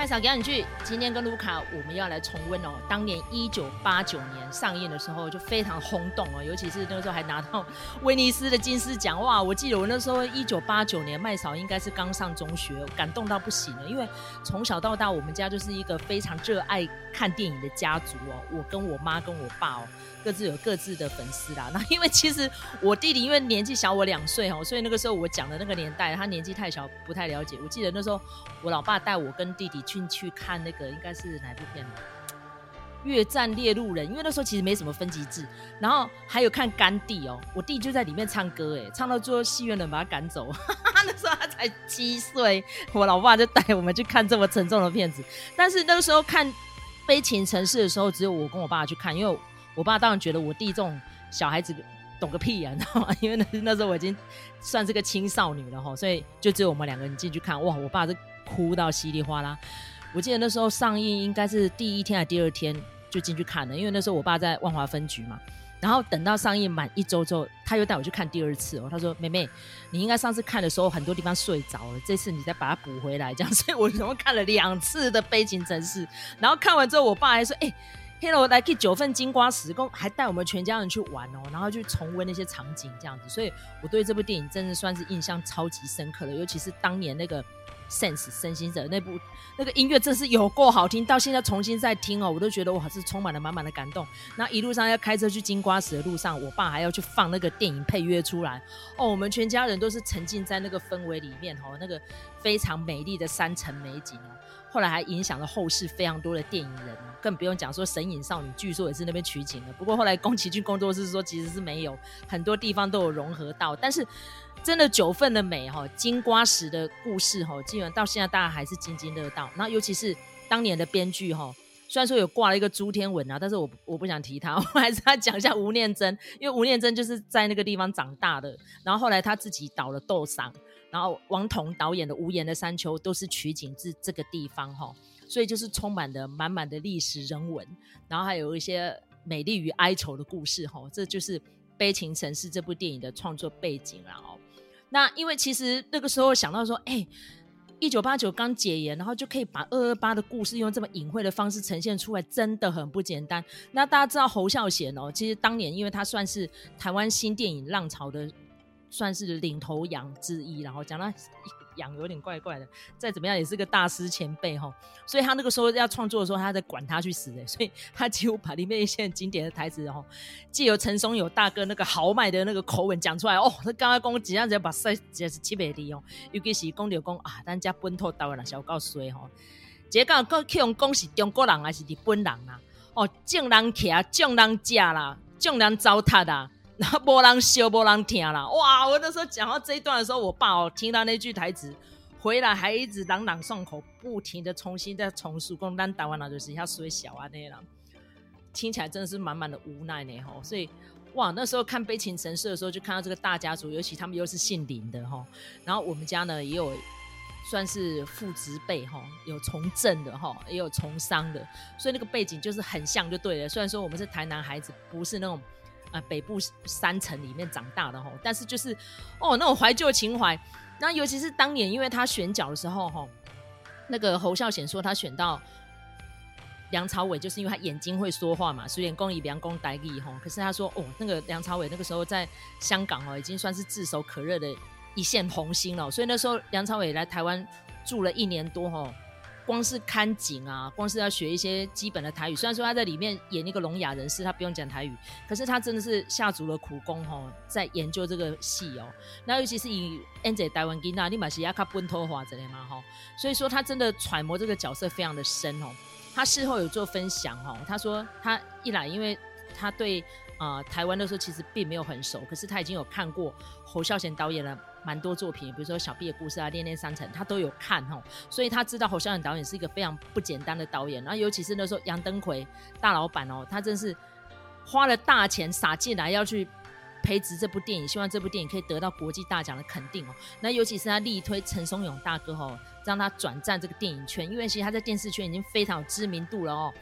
麦嫂讲两句，今天跟卢卡我们要来重温哦，当年一九八九年上映的时候就非常轰动哦，尤其是那个时候还拿到威尼斯的金狮奖哇！我记得我那时候一九八九年麦嫂应该是刚上中学，感动到不行了，因为从小到大我们家就是一个非常热爱看电影的家族哦，我跟我妈跟我爸哦。各自有各自的粉丝啦。那因为其实我弟弟因为年纪小我两岁哦，所以那个时候我讲的那个年代，他年纪太小，不太了解。我记得那时候我老爸带我跟弟弟去去看那个应该是哪部片呢？《越战猎鹿人》。因为那时候其实没什么分级制，然后还有看甘地哦，我弟就在里面唱歌，哎，唱到最后戏院人把他赶走。那时候他才七岁，我老爸就带我们去看这么沉重的片子。但是那个时候看《悲情城市》的时候，只有我跟我爸去看，因为。我爸当然觉得我弟这种小孩子懂个屁呀、啊，你知道吗？因为那那时候我已经算是个青少女了哈，所以就只有我们两个人进去看。哇，我爸这哭到稀里哗啦。我记得那时候上映应该是第一天还是第二天就进去看了，因为那时候我爸在万华分局嘛。然后等到上映满一周之后，他又带我去看第二次哦。他说：“妹妹，你应该上次看的时候很多地方睡着了，这次你再把它补回来。”这样，所以我总共看了两次的《悲情城市》。然后看完之后，我爸还说：“哎、欸。” Hello，来去九份金瓜石，还带我们全家人去玩哦，然后去重温那些场景，这样子，所以我对这部电影真的算是印象超级深刻的，尤其是当年那个 Sense 身心者那部那个音乐，真是有够好听，到现在重新再听哦，我都觉得我还是充满了满满的感动。那一路上要开车去金瓜石的路上，我爸还要去放那个电影配乐出来哦，我们全家人都是沉浸在那个氛围里面哦，那个非常美丽的山城美景哦。后来还影响了后世非常多的电影人，更不用讲说《神隐少女》，据说也是那边取景的。不过后来宫崎骏工作室说其实是没有，很多地方都有融合到。但是真的九份的美哈，金瓜石的故事哈，基本上到现在大家还是津津乐道。那尤其是当年的编剧哈，虽然说有挂了一个朱天文啊，但是我我不想提他，我还是要讲一下吴念真，因为吴念真就是在那个地方长大的。然后后来他自己导了《斗赏》。然后王童导演的《无言的山丘》都是取景自这个地方哈，所以就是充满的满满的历史人文，然后还有一些美丽与哀愁的故事哈，这就是《悲情城市》这部电影的创作背景了哦。那因为其实那个时候想到说，哎，一九八九刚解严，然后就可以把二二八的故事用这么隐晦的方式呈现出来，真的很不简单。那大家知道侯孝贤哦，其实当年因为他算是台湾新电影浪潮的。算是领头羊之一，然后讲到羊有点怪怪的，再怎么样也是个大师前辈哈，所以他那个时候要创作的时候，他在管他去死的，所以他几乎把里面一些经典的台词，然后借由陈松勇大哥那个豪迈的那个口吻讲出来哦，他刚刚讲几样子把赛也是七百里哦，尤其是讲到讲啊，咱家本土台湾人小告衰哈，这个讲去用讲是中国人还是日本人啊？哦，众人骑，众人驾啦，众人糟蹋啦。然后没人笑，没人听啦。哇！我那时候讲到这一段的时候，我爸哦听到那句台词，回来还一直朗朗上口，不停的重新再重述，讲咱台湾人就是遐衰小啊那样，听起来真的是满满的无奈呢吼。所以哇，那时候看《悲情城市》的时候，就看到这个大家族，尤其他们又是姓林的哈。然后我们家呢也有算是父执辈哈，有从政的哈，也有从商的，所以那个背景就是很像就对了。虽然说我们是台南孩子，不是那种。啊，北部山城里面长大的吼，但是就是哦，那种怀旧情怀。那尤其是当年，因为他选角的时候吼，那个侯孝贤说他选到梁朝伟，就是因为他眼睛会说话嘛，所以公以梁公代理吼。可是他说哦，那个梁朝伟那个时候在香港哦，已经算是炙手可热的一线红星了。所以那时候梁朝伟来台湾住了一年多吼。光是看景啊，光是要学一些基本的台语。虽然说他在里面演那个聋哑人士，他不用讲台语，可是他真的是下足了苦功哦，在研究这个戏哦。那尤其是以演这台湾囡仔，你嘛是亚卡本托华之类嘛哈。所以说他真的揣摩这个角色非常的深哦。他事后有做分享哦，他说他一来，因为他对、呃、台湾的时候其实并没有很熟，可是他已经有看过侯孝贤导演的。蛮多作品，比如说《小毕的故事》啊，《恋恋三层》，他都有看吼，所以他知道侯孝贤导演是一个非常不简单的导演。然后尤其是那时候杨登魁大老板哦，他真是花了大钱撒进来要去培植这部电影，希望这部电影可以得到国际大奖的肯定哦。那尤其是他力推陈松勇大哥吼，让他转战这个电影圈，因为其实他在电视圈已经非常有知名度了哦。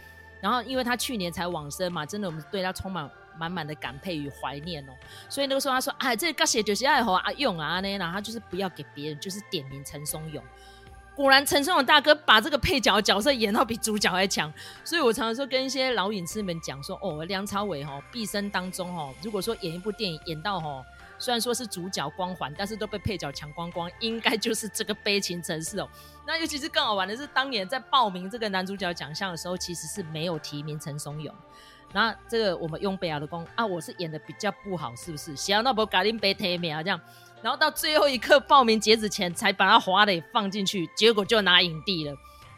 然后因为他去年才往生嘛，真的我们对他充满。满满的感佩与怀念哦，所以那个时候他说：“哎，这个写就是爱好阿勇啊，那然后他就是不要给别人，就是点名陈松勇。果然陈松勇大哥把这个配角角色演到比主角还强，所以我常常说跟一些老影痴们讲说，哦，梁朝伟哦毕生当中哦，如果说演一部电影演到哦，虽然说是主角光环，但是都被配角抢光光，应该就是这个悲情城市哦。那尤其是更好玩的是，当年在报名这个男主角奖项的时候，其实是没有提名陈松勇。那这个我们用北亚的功啊，我是演的比较不好，是不是？想要那不搞定被提名啊这样。然后到最后一刻报名截止前才把他华磊放进去，结果就拿影帝了。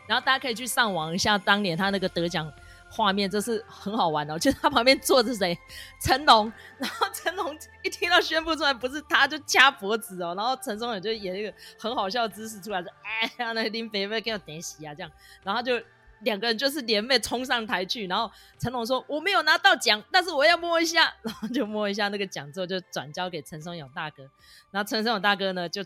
然后大家可以去上网一下当年他那个得奖画面，这是很好玩哦。就是他旁边坐着谁？成龙。然后成龙一听到宣布出来不是他，就掐脖子哦。然后陈松勇就演一个很好笑的姿势出来，说：“哎呀，那林北北给我点洗啊这样。”然后就。两个人就是联袂冲上台去，然后成龙说：“我没有拿到奖，但是我要摸一下。”然后就摸一下那个奖之后，就转交给陈松勇大哥。然后陈松勇大哥呢，就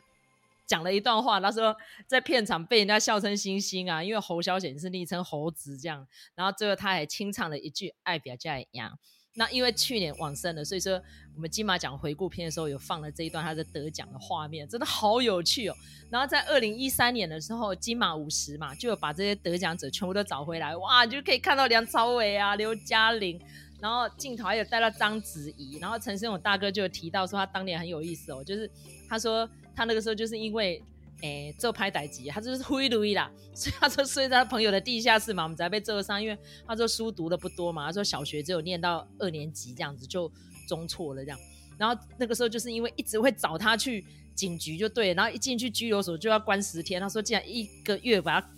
讲了一段话，他说在片场被人家笑称星星啊，因为侯小姐是昵称猴子这样。然后最后他还清唱了一句“爱表家一样”。那因为去年往生了，所以说我们金马奖回顾片的时候有放了这一段他的得奖的画面，真的好有趣哦。然后在二零一三年的时候，金马五十嘛，就有把这些得奖者全部都找回来，哇，就可以看到梁朝伟啊、刘嘉玲，然后镜头还有带到章子怡，然后陈昇勇大哥就有提到说他当年很有意思哦，就是他说他那个时候就是因为。哎，做拍歹集，他就是灰如意啦，所以他说睡在他朋友的地下室嘛，我们才被揍伤。因为他说书读的不多嘛，他说小学只有念到二年级这样子就中错了这样。然后那个时候就是因为一直会找他去警局就对，然后一进去拘留所就要关十天。他说竟然一个月把他。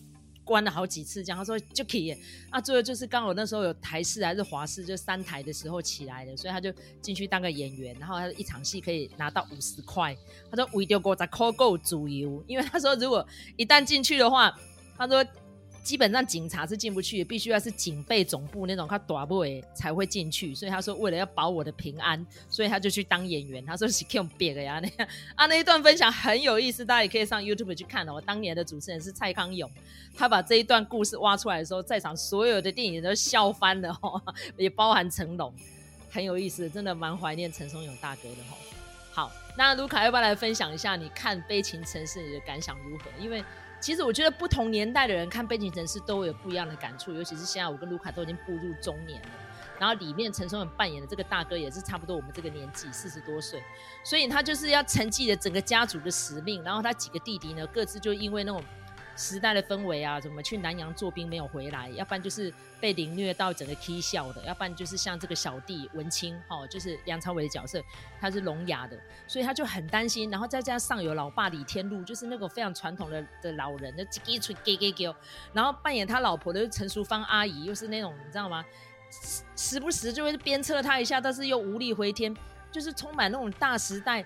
关了好几次，这样他说就可以。啊，最后就是刚好那时候有台式还是华式，就三台的时候起来的，所以他就进去当个演员，然后他一场戏可以拿到五十块。他说为了国在扣够主油，因为他说如果一旦进去的话，他说。基本上警察是进不去，必须要是警备总部那种他大部诶才会进去。所以他说为了要保我的平安，所以他就去当演员。他说是 Q 别的呀，那 样啊，那一段分享很有意思，大家也可以上 YouTube 去看哦。我当年的主持人是蔡康永，他把这一段故事挖出来的时候，在场所有的电影都笑翻了哦，也包含成龙，很有意思，真的蛮怀念陈松勇大哥的哦。好，那卢卡要不要来分享一下你看《悲情城市》你的感想如何？因为其实我觉得不同年代的人看《悲情城市》都有不一样的感触，尤其是现在我跟卢卡都已经步入中年了，然后里面陈松勇扮演的这个大哥也是差不多我们这个年纪，四十多岁，所以他就是要承继了整个家族的使命，然后他几个弟弟呢，各自就因为那种。时代的氛围啊，怎么去南洋做兵没有回来？要不然就是被凌虐到整个踢笑的，要不然就是像这个小弟文清，哦，就是梁朝伟的角色，他是聋哑的，所以他就很担心。然后再加上有老爸李天禄，就是那个非常传统的的老人，那叽叽给给给，然后扮演他老婆的陈淑芳阿姨，又是那种你知道吗？时不时就会鞭策他一下，但是又无力回天，就是充满那种大时代。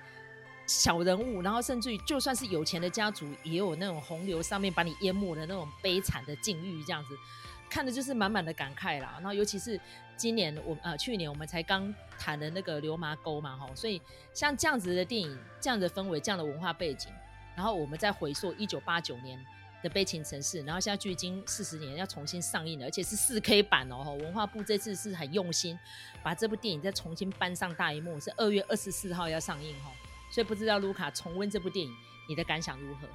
小人物，然后甚至于就算是有钱的家族，也有那种洪流上面把你淹没的那种悲惨的境遇，这样子看的就是满满的感慨啦。然后尤其是今年我呃去年我们才刚谈的那个流麻沟嘛，哈，所以像这样子的电影，这样的氛围，这样的文化背景，然后我们再回溯一九八九年的悲情城市，然后现在距今四十年要重新上映了，而且是四 K 版哦，文化部这次是很用心把这部电影再重新搬上大荧幕，是二月二十四号要上映哈。所以不知道卢卡重温这部电影，你的感想如何？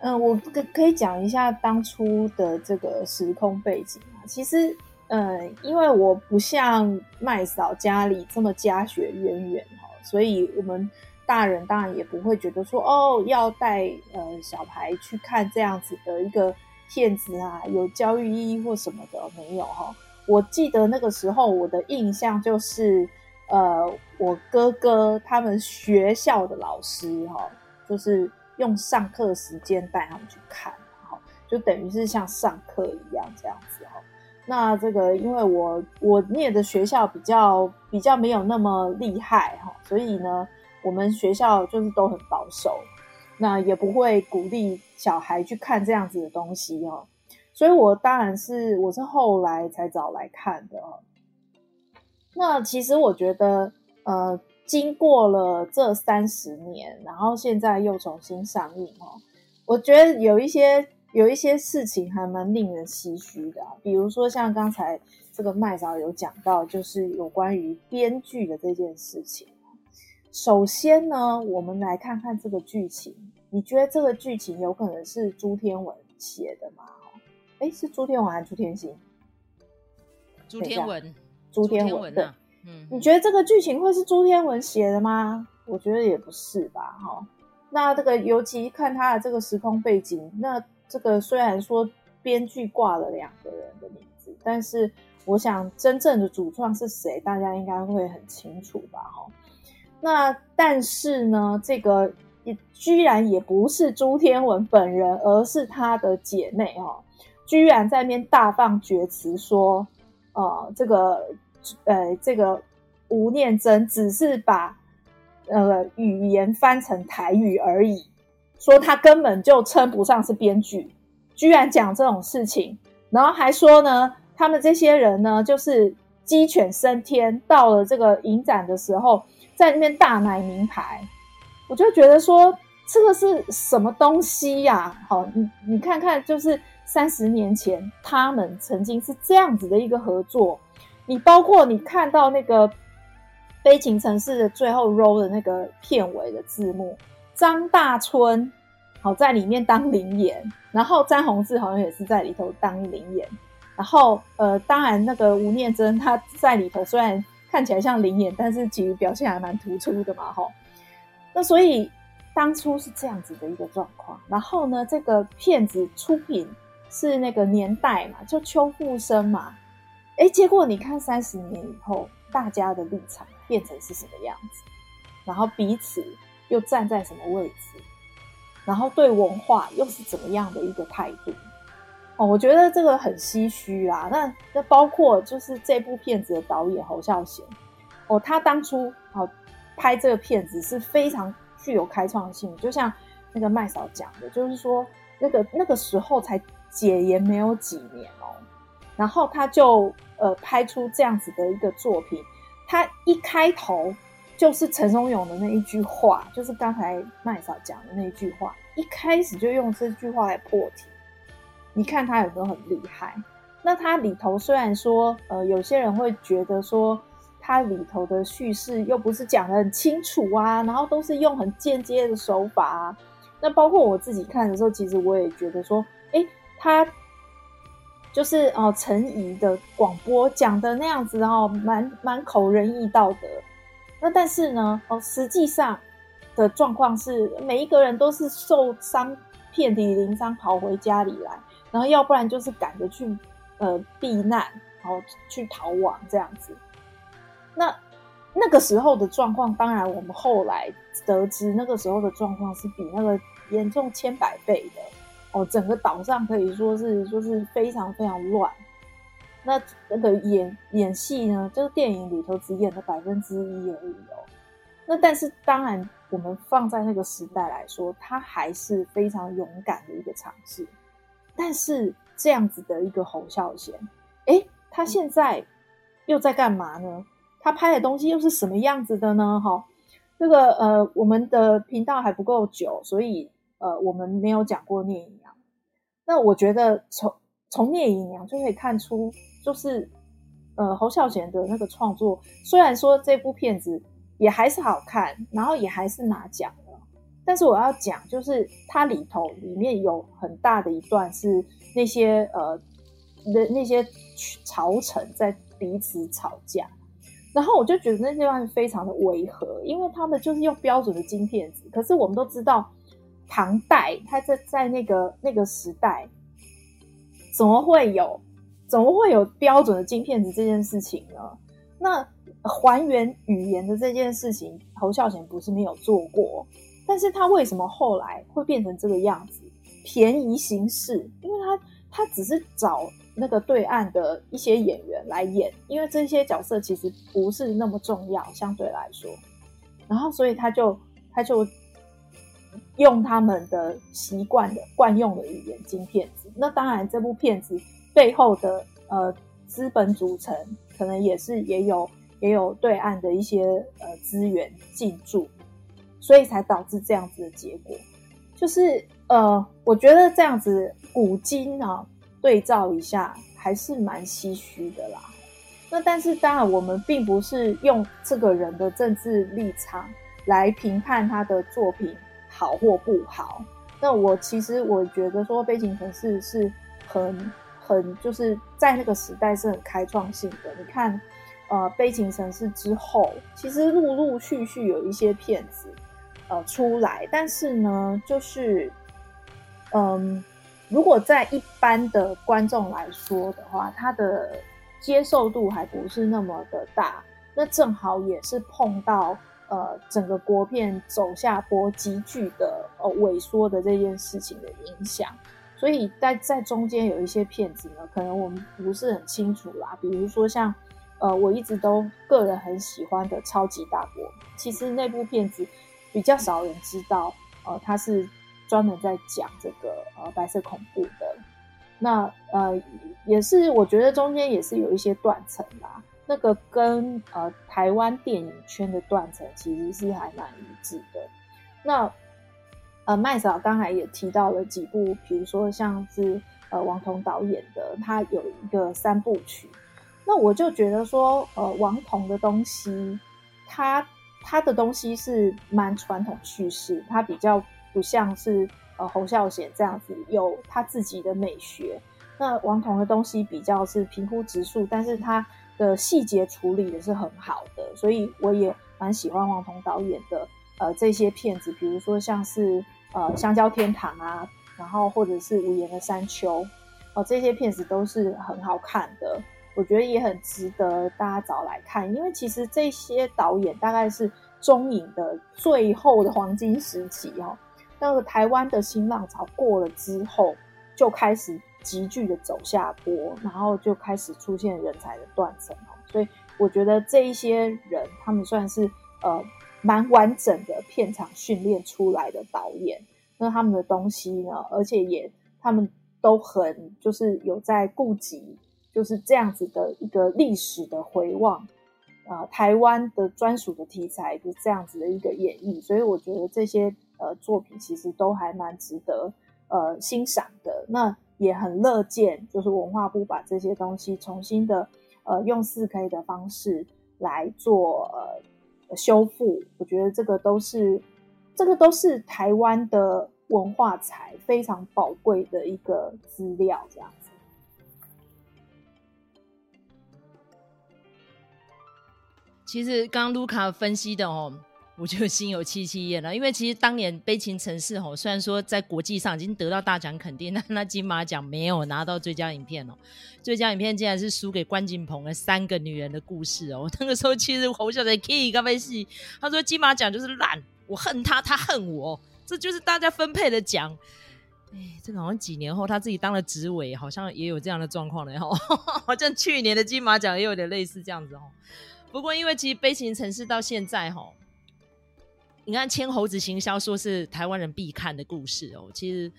嗯、我可可以讲一下当初的这个时空背景啊。其实，嗯，因为我不像麦嫂家里这么家学渊源哈，所以我们大人当然也不会觉得说哦，要带呃小孩去看这样子的一个片子啊，有教育意义或什么的没有哈。我记得那个时候我的印象就是。呃，我哥哥他们学校的老师哈、哦，就是用上课时间带他们去看，哈，就等于是像上课一样这样子哈。那这个因为我我念的学校比较比较没有那么厉害哈，所以呢，我们学校就是都很保守，那也不会鼓励小孩去看这样子的东西哦。所以我当然是我是后来才找来看的哈。那其实我觉得，呃，经过了这三十年，然后现在又重新上映哦，我觉得有一些有一些事情还蛮令人唏嘘的，比如说像刚才这个麦嫂有讲到，就是有关于编剧的这件事情。首先呢，我们来看看这个剧情，你觉得这个剧情有可能是朱天文写的吗？哎，是朱天文还是朱天心？朱天文，朱天文的。嗯，你觉得这个剧情会是朱天文写的吗？我觉得也不是吧。哈，那这个尤其看他的这个时空背景，那这个虽然说编剧挂了两个人的名字，但是我想真正的主创是谁，大家应该会很清楚吧。哈，那但是呢，这个也居然也不是朱天文本人，而是他的姐妹哦，居然在那边大放厥词说，呃，这个。呃，这个吴念真只是把呃语言翻成台语而已，说他根本就称不上是编剧，居然讲这种事情，然后还说呢，他们这些人呢，就是鸡犬升天，到了这个影展的时候，在那边大买名牌，我就觉得说这个是什么东西呀、啊？好，你你看看，就是三十年前他们曾经是这样子的一个合作。你包括你看到那个《悲情城市》的最后 roll 的那个片尾的字幕，张大春好在里面当临演，然后詹宏志好像也是在里头当临演，然后呃，当然那个吴念真他在里头虽然看起来像临演，但是其实表现还蛮突出的嘛，吼。那所以当初是这样子的一个状况，然后呢，这个片子出品是那个年代嘛，就邱富生嘛。哎，结果你看三十年以后，大家的立场变成是什么样子？然后彼此又站在什么位置？然后对文化又是怎么样的一个态度？哦，我觉得这个很唏嘘啊。那那包括就是这部片子的导演侯孝贤，哦，他当初哦拍这个片子是非常具有开创性，就像那个麦嫂讲的，就是说那个那个时候才解严没有几年哦。然后他就呃拍出这样子的一个作品，他一开头就是陈松勇的那一句话，就是刚才麦嫂讲的那一句话，一开始就用这句话来破题。你看他有没有很厉害？那他里头虽然说呃有些人会觉得说他里头的叙事又不是讲得很清楚啊，然后都是用很间接的手法啊。那包括我自己看的时候，其实我也觉得说，诶，他。就是哦，陈怡的广播讲的那样子哦，蛮满口仁义道德。那但是呢，哦，实际上的状况是，每一个人都是受伤遍体鳞伤跑回家里来，然后要不然就是赶着去呃避难，然后去逃亡这样子。那那个时候的状况，当然我们后来得知，那个时候的状况是比那个严重千百倍的。哦，整个岛上可以说是就是非常非常乱。那那个演演戏呢，这个电影里头只演了百分之一而已哦。那但是当然，我们放在那个时代来说，他还是非常勇敢的一个尝试。但是这样子的一个侯孝贤，诶，他现在又在干嘛呢？他拍的东西又是什么样子的呢？哈，这个呃，我们的频道还不够久，所以。呃，我们没有讲过聂隐，那我觉得从从聂隐娘就可以看出，就是呃侯孝贤的那个创作，虽然说这部片子也还是好看，然后也还是拿奖了，但是我要讲，就是它里头里面有很大的一段是那些呃那那些朝臣在彼此吵架，然后我就觉得那段非常的违和，因为他们就是用标准的金片子，可是我们都知道。唐代，他在在那个那个时代，怎么会有怎么会有标准的金片子这件事情呢？那还原语言的这件事情，侯孝贤不是没有做过，但是他为什么后来会变成这个样子？便宜行事，因为他他只是找那个对岸的一些演员来演，因为这些角色其实不是那么重要，相对来说，然后所以他就他就。用他们的习惯的惯用的语言金片子，那当然这部片子背后的呃资本组成，可能也是也有也有对岸的一些呃资源进驻，所以才导致这样子的结果。就是呃，我觉得这样子古今啊对照一下，还是蛮唏嘘的啦。那但是当然，我们并不是用这个人的政治立场来评判他的作品。好或不好。那我其实我觉得说《悲情城市》是很很就是在那个时代是很开创性的。你看，呃，《悲情城市》之后，其实陆陆续续有一些片子呃出来，但是呢，就是嗯，如果在一般的观众来说的话，他的接受度还不是那么的大。那正好也是碰到。呃，整个国片走下坡急剧的呃萎缩的这件事情的影响，所以在在中间有一些片子呢，可能我们不是很清楚啦。比如说像呃，我一直都个人很喜欢的《超级大国》，其实那部片子比较少人知道，呃，它是专门在讲这个呃白色恐怖的。那呃，也是我觉得中间也是有一些断层啦。那个跟呃台湾电影圈的断层其实是还蛮一致的。那呃麦嫂刚才也提到了几部，比如说像是呃王童导演的，他有一个三部曲。那我就觉得说，呃王童的东西，他他的东西是蛮传统叙事，他比较不像是呃侯孝贤这样子有他自己的美学。那王童的东西比较是平铺直述，但是他的细节处理的是很好的，所以我也蛮喜欢王童导演的呃这些片子，比如说像是呃香蕉天堂啊，然后或者是无言的山丘，哦、这些片子都是很好看的，我觉得也很值得大家找来看，因为其实这些导演大概是中影的最后的黄金时期哦，那个台湾的新浪潮过了之后就开始。急剧的走下坡，然后就开始出现人才的断层，所以我觉得这一些人，他们算是呃蛮完整的片场训练出来的导演。那他们的东西呢，而且也他们都很就是有在顾及，就是这样子的一个历史的回望、呃，台湾的专属的题材就这样子的一个演绎。所以我觉得这些呃作品其实都还蛮值得呃欣赏的。那也很乐见，就是文化部把这些东西重新的，呃，用四 K 的方式来做呃修复。我觉得这个都是，这个都是台湾的文化财非常宝贵的一个资料，这样子。其实刚刚卢卡分析的哦。我 就心有戚戚焉了，因为其实当年《悲情城市》吼，虽然说在国际上已经得到大奖肯定，但 那金马奖没有拿到最佳影片哦。最佳影片竟然是输给关锦鹏的《三个女人的故事》哦。那个时候其实侯孝贤 K 咖啡戏，他说金马奖就是烂，我恨他，他恨我，这就是大家分配的奖。哎，这个好像几年后他自己当了执委，好像也有这样的状况了哈。好像去年的金马奖也有点类似这样子哦。不过因为其实《悲情城市》到现在哈。你看《牵猴子行销》说是台湾人必看的故事哦，其实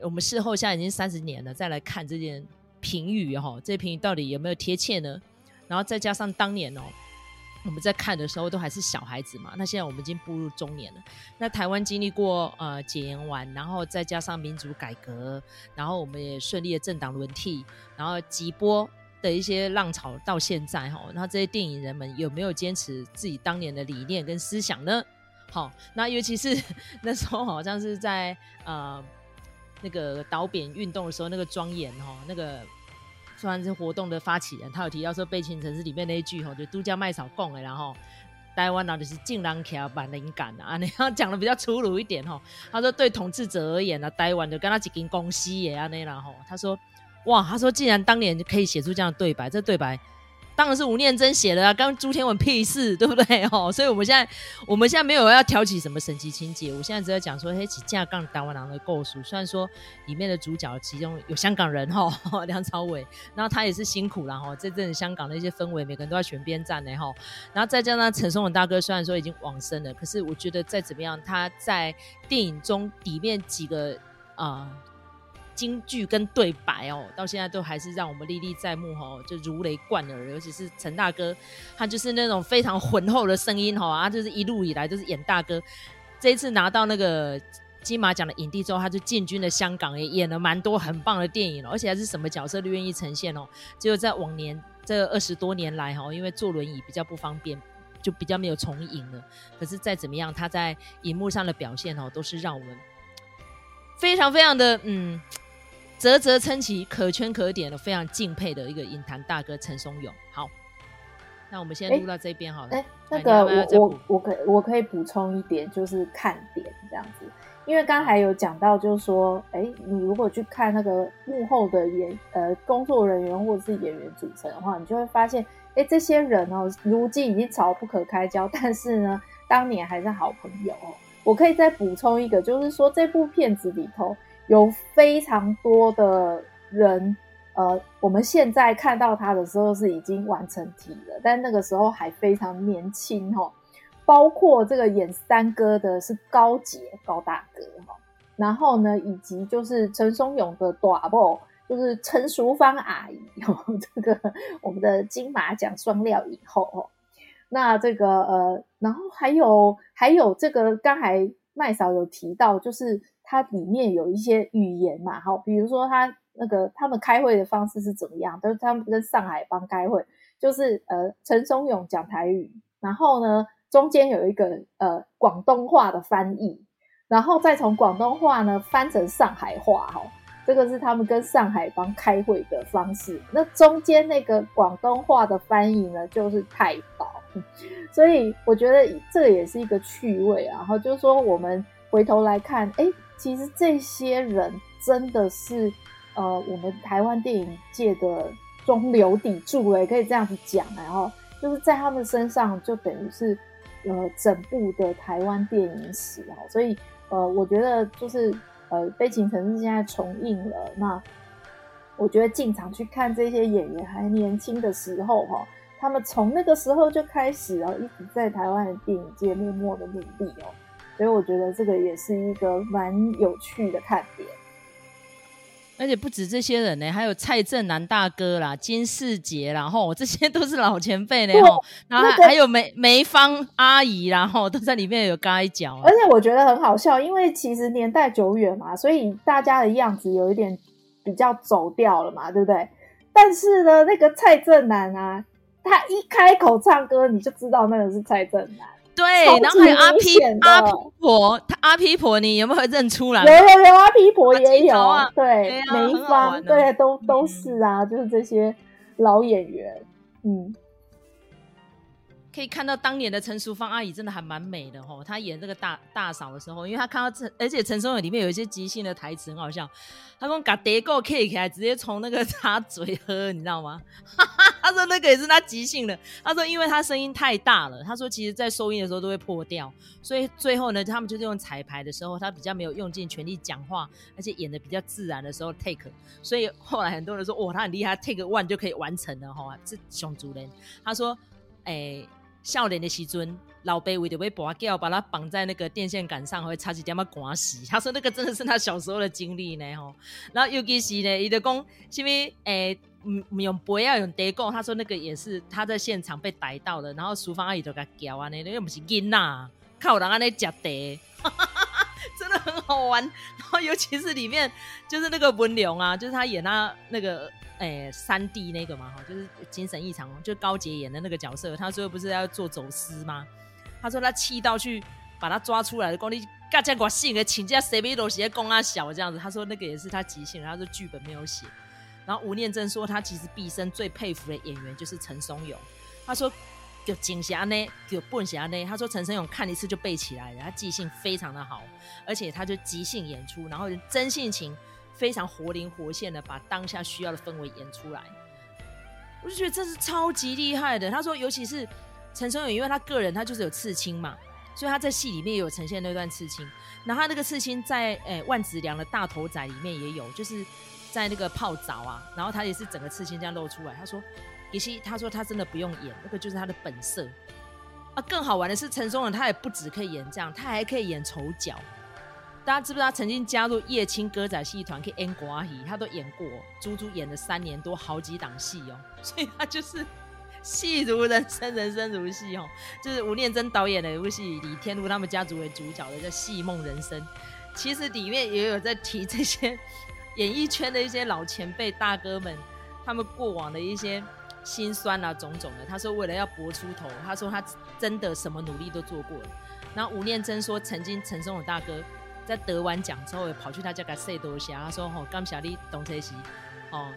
我们事后现在已经三十年了，再来看这件评语哈，这评语到底有没有贴切呢？然后再加上当年哦，我们在看的时候都还是小孩子嘛，那现在我们已经步入中年了。那台湾经历过呃解严完，然后再加上民主改革，然后我们也顺利的政党轮替，然后几波的一些浪潮到现在哈，那这些电影人们有没有坚持自己当年的理念跟思想呢？好，那尤其是 那时候好像是在呃那个导扁运动的时候，那个庄严哈，那个算是活动的发起人，他有提到说《悲情城市》里面那一句哈，就都叫麦草贡的，然后台湾那就是劲浪桥蛮灵感的啊，你要讲的比较粗鲁一点哈，他说对统治者而言呢，台湾就跟他几间公司也啊那然后他说哇，他说既然当年可以写出这样的对白，这对白。当然是吴念真写的啊，跟朱天文屁事，对不对？哦，所以我们现在我们现在没有要挑起什么神奇情节，我现在只在讲说，嘿，起架杠台湾人的构述。虽然说里面的主角其中有香港人哈，梁朝伟，然后他也是辛苦了哈，这阵香港的一些氛围，每个人都在选边站呢哈。然后再加上陈松勇大哥，虽然说已经往生了，可是我觉得再怎么样，他在电影中里面几个啊。京剧跟对白哦，到现在都还是让我们历历在目哦，就如雷贯耳。尤其是陈大哥，他就是那种非常浑厚的声音哈，啊，就是一路以来都是演大哥。这一次拿到那个金马奖的影帝之后，他就进军了香港，也演了蛮多很棒的电影了，而且还是什么角色都愿意呈现哦。只有在往年这二十多年来哈，因为坐轮椅比较不方便。就比较没有重影了。可是再怎么样，他在荧幕上的表现哦，都是让我们非常非常的嗯，啧啧称奇、可圈可点的，非常敬佩的一个影坛大哥陈松勇。好，那我们先录到这边好了。哎，那个我我我可我可以补充一点，就是看点这样子。因为刚才有讲到，就是说，哎，你如果去看那个幕后的演呃工作人员或者是演员组成的话，你就会发现，哎，这些人哦，如今已经吵不可开交，但是呢，当年还是好朋友哦。我可以再补充一个，就是说这部片子里头有非常多的人，呃，我们现在看到他的时候是已经完成体了，但那个时候还非常年轻哦。包括这个演三哥的是高捷高大哥哈，然后呢，以及就是陈松勇的大某，就是陈淑芳阿姨哦，这个我们的金马奖双料影后哦，那这个呃，然后还有还有这个刚才麦嫂有提到，就是它里面有一些语言嘛，哈，比如说他那个他们开会的方式是怎么样，都是他们跟上海帮开会，就是呃陈松勇讲台语，然后呢。中间有一个呃广东话的翻译，然后再从广东话呢翻成上海话哈，这个是他们跟上海帮开会的方式。那中间那个广东话的翻译呢，就是太保，所以我觉得这也是一个趣味啊。然后就是说，我们回头来看，哎，其实这些人真的是呃我们台湾电影界的中流砥柱哎，可以这样子讲。然后就是在他们身上，就等于是。呃，整部的台湾电影史哦，所以呃，我觉得就是呃，《悲情城市》现在重映了，那我觉得进场去看这些演员还年轻的时候哈，他们从那个时候就开始哦，一直在台湾的电影界默默的努力哦，所以我觉得这个也是一个蛮有趣的看点。而且不止这些人呢，还有蔡振南大哥啦、金世杰啦，吼，这些都是老前辈呢，吼。然后还有梅梅芳阿姨，然后都在里面有嘎一脚。而且我觉得很好笑，因为其实年代久远嘛，所以大家的样子有一点比较走调了嘛，对不对？但是呢，那个蔡振南啊，他一开口唱歌，你就知道那个是蔡振南。对，然后还有阿 P 阿 P 婆，他阿 P 婆，你有没有认出来？有有有，阿 P 婆也有，啊、对，梅芳，对，都都是啊，就是这些老演员，嗯。可以看到当年的陈淑芳阿姨真的还蛮美的吼，她演这个大大嫂的时候，因为她看到陈，而且陈松勇里面有一些即兴的台词很好笑，他说把德狗 K 起来，直接从那个 插嘴喝，你知道吗？他说那个也是他即兴的，他说因为他声音太大了，他说其实在收音的时候都会破掉，所以最后呢，他们就是用彩排的时候，他比较没有用尽全力讲话，而且演的比较自然的时候 take，所以后来很多人说哇，他很厉害，take one 就可以完成了哈，这熊主任他说哎。欸少年的时阵，老爸为着要跋筊，把他绑在那个电线杆上，会差一点么挂死。他说那个真的是他小时候的经历呢，吼。然后尤其是呢，伊就讲，因为诶，唔用背要用地讲，他说那个也是他在现场被逮到的。然后淑芳阿姨就给他叫啊，那又不是囡仔，靠人安尼食茶，真的很好玩。然后尤其是里面就是那个文龙啊，就是他演他那个。哎，三弟那个嘛，哈，就是精神异常，就高捷演的那个角色。他说不是要做走私吗？他说他气到去把他抓出来的，讲你嘎加寡性的请假谁没东西供他小这样子。他说那个也是他即兴，他说剧本没有写。然后吴念真说他其实毕生最佩服的演员就是陈松勇。他说有警侠呢，有笨侠呢。他说陈松勇看一次就背起来了，他记性非常的好，而且他就即兴演出，然后真性情。非常活灵活现的把当下需要的氛围演出来，我就觉得这是超级厉害的。他说，尤其是陈松勇，因为他个人他就是有刺青嘛，所以他在戏里面也有呈现那段刺青。然后他那个刺青在诶、万梓良的大头仔里面也有，就是在那个泡澡啊，然后他也是整个刺青这样露出来。他说，也是他说他真的不用演，那个就是他的本色。啊，更好玩的是陈松勇他也不止可以演这样，他还可以演丑角。大家知不知道曾经加入叶青歌仔戏团可以演歌戏，他都演过，足足演了三年多，好几档戏哦。所以他就是戏如人生，人生如戏哦。就是吴念真导演的一部戏，李天禄他们家族为主角的叫《戏梦人生》，其实里面也有在提这些演艺圈的一些老前辈大哥们，他们过往的一些心酸啊，种种的。他说为了要搏出头，他说他真的什么努力都做过了。然后吴念真说，曾经陈松勇大哥在得完奖之后，也跑去他家给他塞多下。他说：“吼，刚小丽懂这些，哦，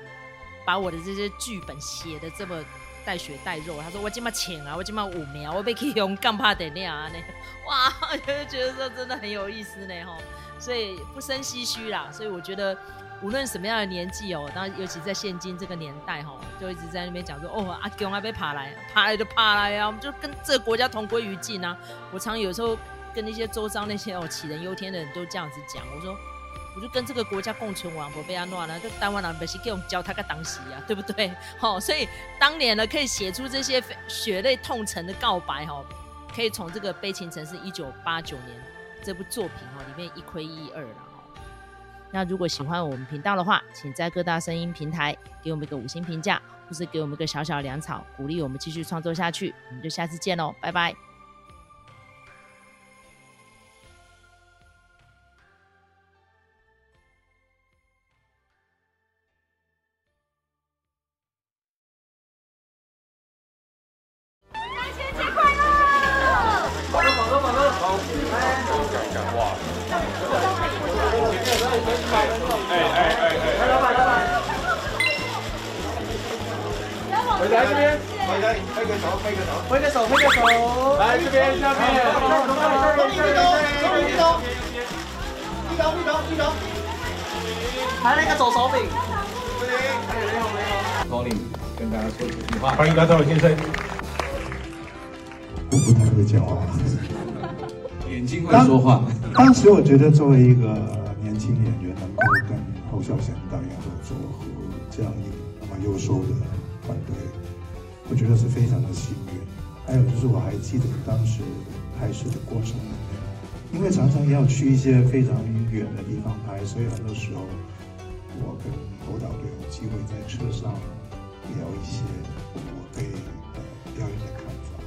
把我的这些剧本写的这么带血带肉。”他说：“我今嘛浅啊，我今嘛五秒，我被可以用干怕点亮啊，那 哇，我 就觉得说真的很有意思呢，吼。所以不生唏嘘啦。所以我觉得。”无论什么样的年纪哦，当然尤其在现今这个年代哈，就一直在那边讲说哦，阿公阿伯爬来，爬来就爬来呀，我们就跟这个国家同归于尽啊。我常有时候跟那些周遭那些哦杞人忧天的人都这样子讲，我说我就跟这个国家共存亡，不被他乱了，就台湾人不是给我们教他个东西啊，对不对？好，所以当年呢可以写出这些血泪痛陈的告白哈，可以从这个《悲情城市》一九八九年这部作品哈里面一窥一二了。那如果喜欢我们频道的话，请在各大声音平台给我们一个五星评价，或是给我们一个小小的粮草，鼓励我们继续创作下去。我们就下次见喽，拜拜。欢迎大家，先生。我不太会讲话，眼睛会说话。当，当时我觉得作为一个年轻演员，能够跟侯孝贤导演合作和这样一个那么优秀的团队，我觉得是非常的幸运。还有就是我还记得当时拍摄的过程因为常常要去一些非常远的地方拍，所以很多时候我跟侯导都有机会在车上聊一些。我对呃表演的看法，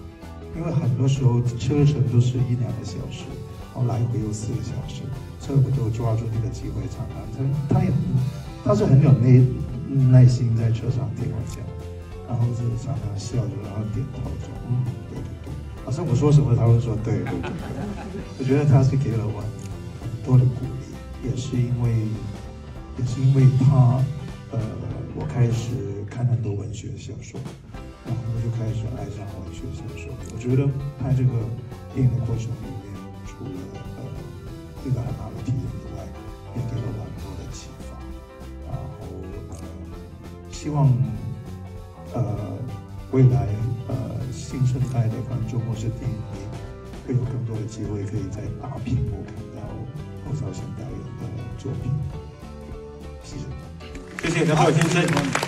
因为很多时。候车程都是一两个小时，然后来回又四个小时，所以我就抓住这个机会常常他他也他是很有耐耐心在车上听我讲，然后是常常笑着，然后点头说嗯对对对，好像我说什么他会说对对对对，我觉得他是给了我很多的鼓励，也是因为也是因为他呃我开始。看很多文学小说，然后我就开始爱上文学小说。我觉得拍这个电影的过程里面，除了呃一个很大的体验以外，也给了我很多的启发。然后呃，希望呃未来呃新生代的观众或是电影会有更多的机会，可以在大屏幕看到侯少贤导演的作品。谢谢，谢谢陈浩先生。